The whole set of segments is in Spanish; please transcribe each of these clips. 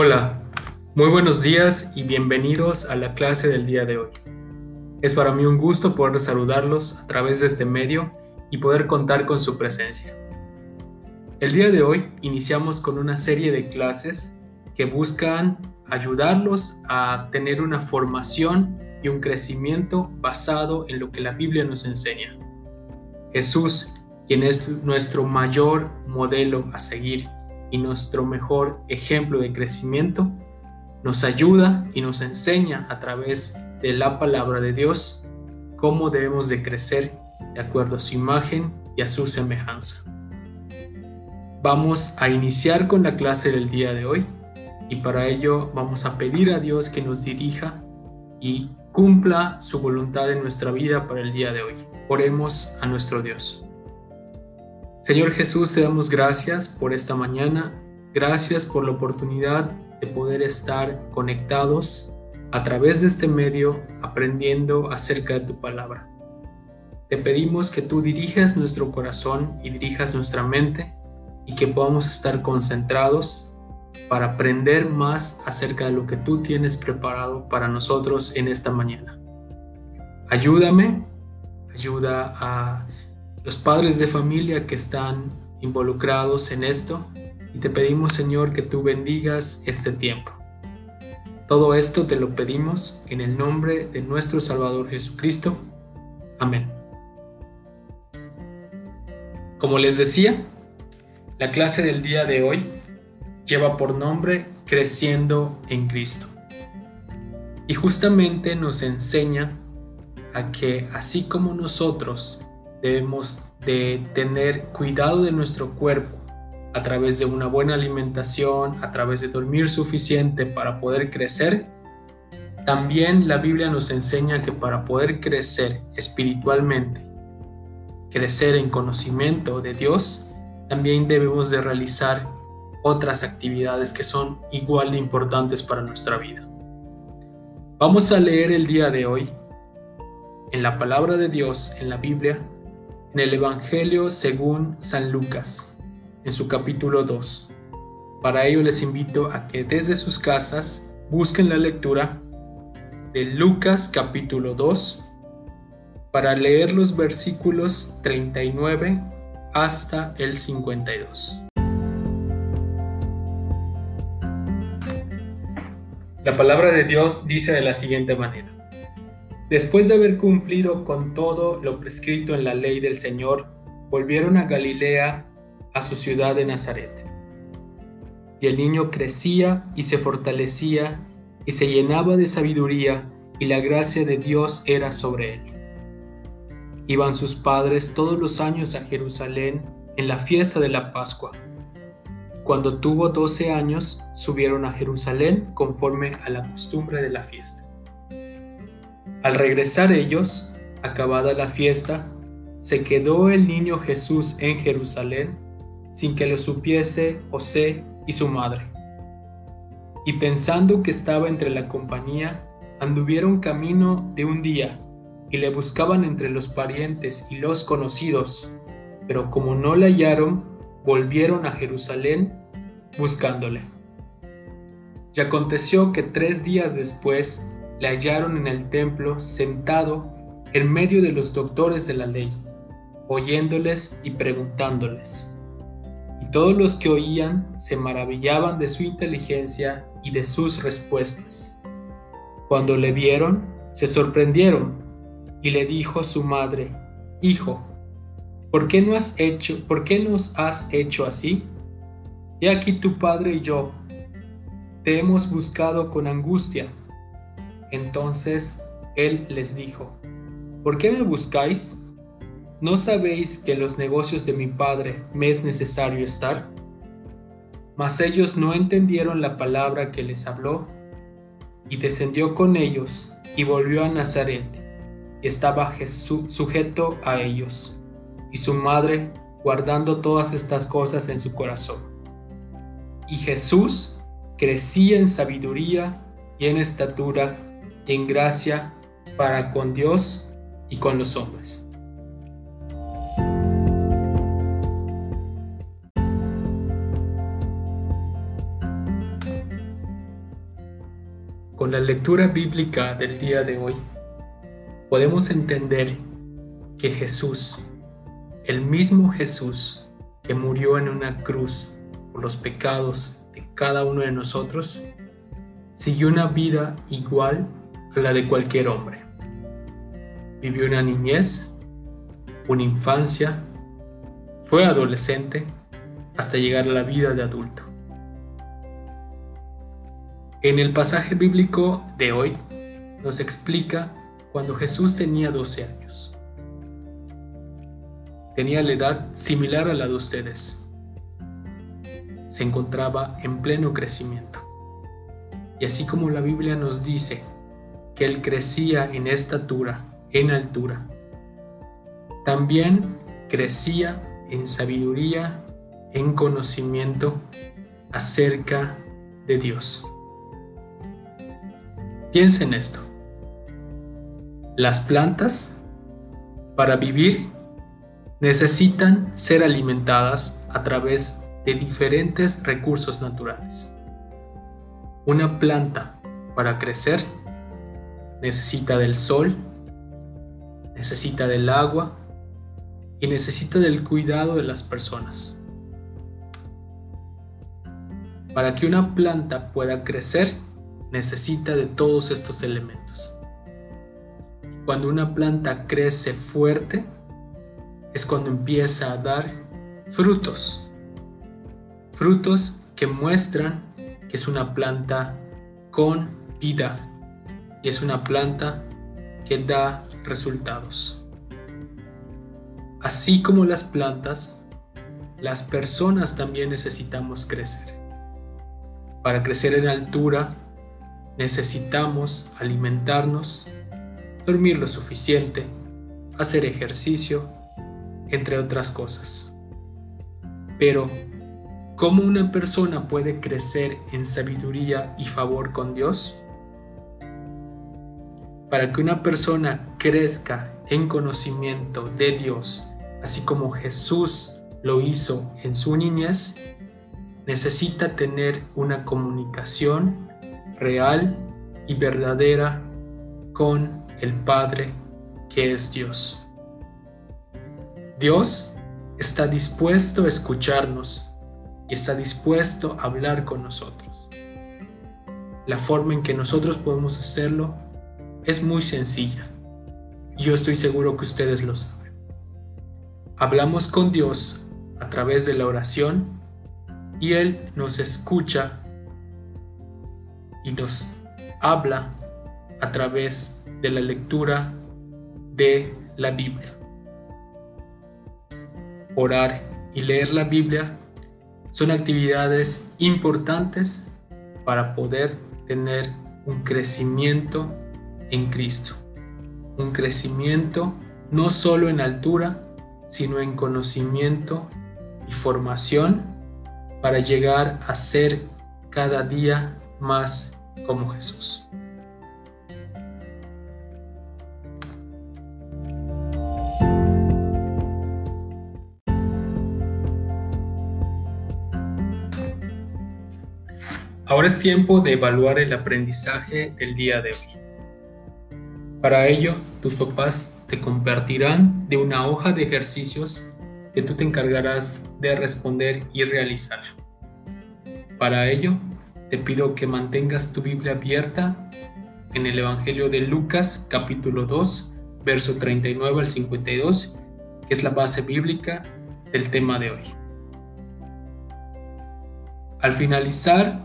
Hola, muy buenos días y bienvenidos a la clase del día de hoy. Es para mí un gusto poder saludarlos a través de este medio y poder contar con su presencia. El día de hoy iniciamos con una serie de clases que buscan ayudarlos a tener una formación y un crecimiento basado en lo que la Biblia nos enseña. Jesús, quien es nuestro mayor modelo a seguir y nuestro mejor ejemplo de crecimiento, nos ayuda y nos enseña a través de la palabra de Dios cómo debemos de crecer de acuerdo a su imagen y a su semejanza. Vamos a iniciar con la clase del día de hoy y para ello vamos a pedir a Dios que nos dirija y cumpla su voluntad en nuestra vida para el día de hoy. Oremos a nuestro Dios. Señor Jesús, te damos gracias por esta mañana, gracias por la oportunidad de poder estar conectados a través de este medio aprendiendo acerca de tu palabra. Te pedimos que tú dirijas nuestro corazón y dirijas nuestra mente y que podamos estar concentrados para aprender más acerca de lo que tú tienes preparado para nosotros en esta mañana. Ayúdame, ayuda a los padres de familia que están involucrados en esto y te pedimos Señor que tú bendigas este tiempo. Todo esto te lo pedimos en el nombre de nuestro Salvador Jesucristo. Amén. Como les decía, la clase del día de hoy lleva por nombre Creciendo en Cristo. Y justamente nos enseña a que así como nosotros debemos de tener cuidado de nuestro cuerpo a través de una buena alimentación, a través de dormir suficiente para poder crecer. También la Biblia nos enseña que para poder crecer espiritualmente, crecer en conocimiento de Dios, también debemos de realizar otras actividades que son igual de importantes para nuestra vida. Vamos a leer el día de hoy en la palabra de Dios, en la Biblia, en el Evangelio según San Lucas, en su capítulo 2. Para ello les invito a que desde sus casas busquen la lectura de Lucas capítulo 2 para leer los versículos 39 hasta el 52. La palabra de Dios dice de la siguiente manera. Después de haber cumplido con todo lo prescrito en la ley del Señor, volvieron a Galilea, a su ciudad de Nazaret. Y el niño crecía y se fortalecía y se llenaba de sabiduría y la gracia de Dios era sobre él. Iban sus padres todos los años a Jerusalén en la fiesta de la Pascua. Cuando tuvo doce años, subieron a Jerusalén conforme a la costumbre de la fiesta. Al regresar ellos, acabada la fiesta, se quedó el niño Jesús en Jerusalén sin que lo supiese José y su madre. Y pensando que estaba entre la compañía, anduvieron camino de un día y le buscaban entre los parientes y los conocidos, pero como no le hallaron, volvieron a Jerusalén buscándole. Y aconteció que tres días después le hallaron en el templo sentado en medio de los doctores de la ley, oyéndoles y preguntándoles. Y todos los que oían se maravillaban de su inteligencia y de sus respuestas. Cuando le vieron, se sorprendieron y le dijo su madre, Hijo, ¿por qué no has hecho, por qué nos has hecho así? He aquí tu padre y yo te hemos buscado con angustia. Entonces él les dijo, ¿por qué me buscáis? ¿No sabéis que en los negocios de mi padre me es necesario estar? Mas ellos no entendieron la palabra que les habló, y descendió con ellos y volvió a Nazaret, y estaba Jesús sujeto a ellos, y su madre guardando todas estas cosas en su corazón. Y Jesús crecía en sabiduría y en estatura en gracia para con Dios y con los hombres. con la lectura bíblica del día de hoy, podemos entender que Jesús, el mismo Jesús que murió en una cruz por los pecados de cada uno de nosotros, siguió una vida igual la de cualquier hombre. Vivió una niñez, una infancia, fue adolescente hasta llegar a la vida de adulto. En el pasaje bíblico de hoy nos explica cuando Jesús tenía 12 años. Tenía la edad similar a la de ustedes. Se encontraba en pleno crecimiento. Y así como la Biblia nos dice que él crecía en estatura, en altura, también crecía en sabiduría, en conocimiento acerca de Dios. Piensa en esto. Las plantas, para vivir, necesitan ser alimentadas a través de diferentes recursos naturales. Una planta, para crecer, necesita del sol, necesita del agua y necesita del cuidado de las personas. Para que una planta pueda crecer, necesita de todos estos elementos. Cuando una planta crece fuerte, es cuando empieza a dar frutos. Frutos que muestran que es una planta con vida y es una planta que da resultados. Así como las plantas, las personas también necesitamos crecer. Para crecer en altura, necesitamos alimentarnos, dormir lo suficiente, hacer ejercicio, entre otras cosas. Pero, ¿cómo una persona puede crecer en sabiduría y favor con Dios? Para que una persona crezca en conocimiento de Dios, así como Jesús lo hizo en su niñez, necesita tener una comunicación real y verdadera con el Padre que es Dios. Dios está dispuesto a escucharnos y está dispuesto a hablar con nosotros. La forma en que nosotros podemos hacerlo es muy sencilla. Yo estoy seguro que ustedes lo saben. Hablamos con Dios a través de la oración y Él nos escucha y nos habla a través de la lectura de la Biblia. Orar y leer la Biblia son actividades importantes para poder tener un crecimiento en Cristo. Un crecimiento no solo en altura, sino en conocimiento y formación para llegar a ser cada día más como Jesús. Ahora es tiempo de evaluar el aprendizaje del día de hoy. Para ello, tus papás te compartirán de una hoja de ejercicios que tú te encargarás de responder y realizar. Para ello, te pido que mantengas tu Biblia abierta en el Evangelio de Lucas capítulo 2, verso 39 al 52, que es la base bíblica del tema de hoy. Al finalizar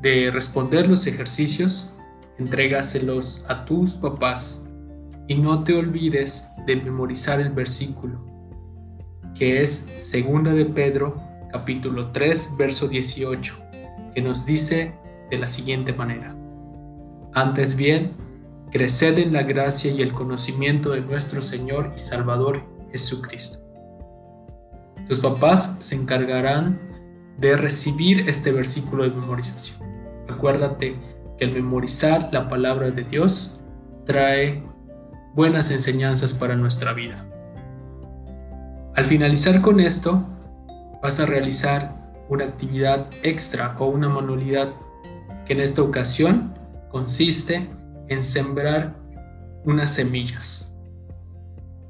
de responder los ejercicios, entrégaselos a tus papás y no te olvides de memorizar el versículo, que es segunda de Pedro capítulo 3, verso 18 que nos dice de la siguiente manera. Antes bien, creced en la gracia y el conocimiento de nuestro Señor y Salvador Jesucristo. Tus papás se encargarán de recibir este versículo de memorización. Acuérdate el memorizar la palabra de Dios trae buenas enseñanzas para nuestra vida. Al finalizar con esto, vas a realizar una actividad extra o una manualidad que en esta ocasión consiste en sembrar unas semillas.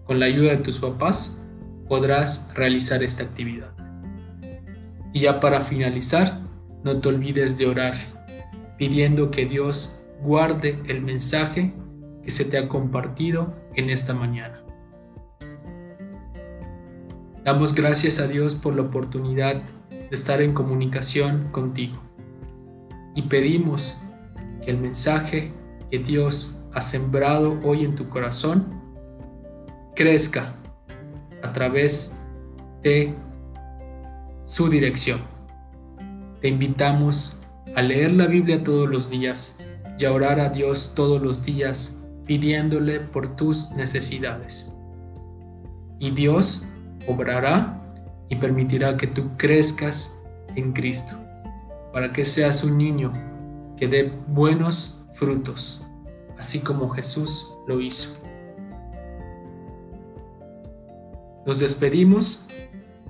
Con la ayuda de tus papás podrás realizar esta actividad. Y ya para finalizar, no te olvides de orar, pidiendo que Dios guarde el mensaje que se te ha compartido en esta mañana. Damos gracias a Dios por la oportunidad de estar en comunicación contigo y pedimos que el mensaje que Dios ha sembrado hoy en tu corazón crezca a través de su dirección. Te invitamos a leer la Biblia todos los días y a orar a Dios todos los días pidiéndole por tus necesidades. Y Dios obrará y permitirá que tú crezcas en Cristo, para que seas un niño que dé buenos frutos, así como Jesús lo hizo. Nos despedimos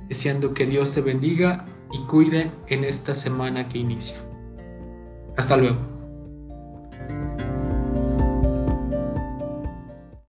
deseando que Dios te bendiga y cuide en esta semana que inicia. Hasta luego.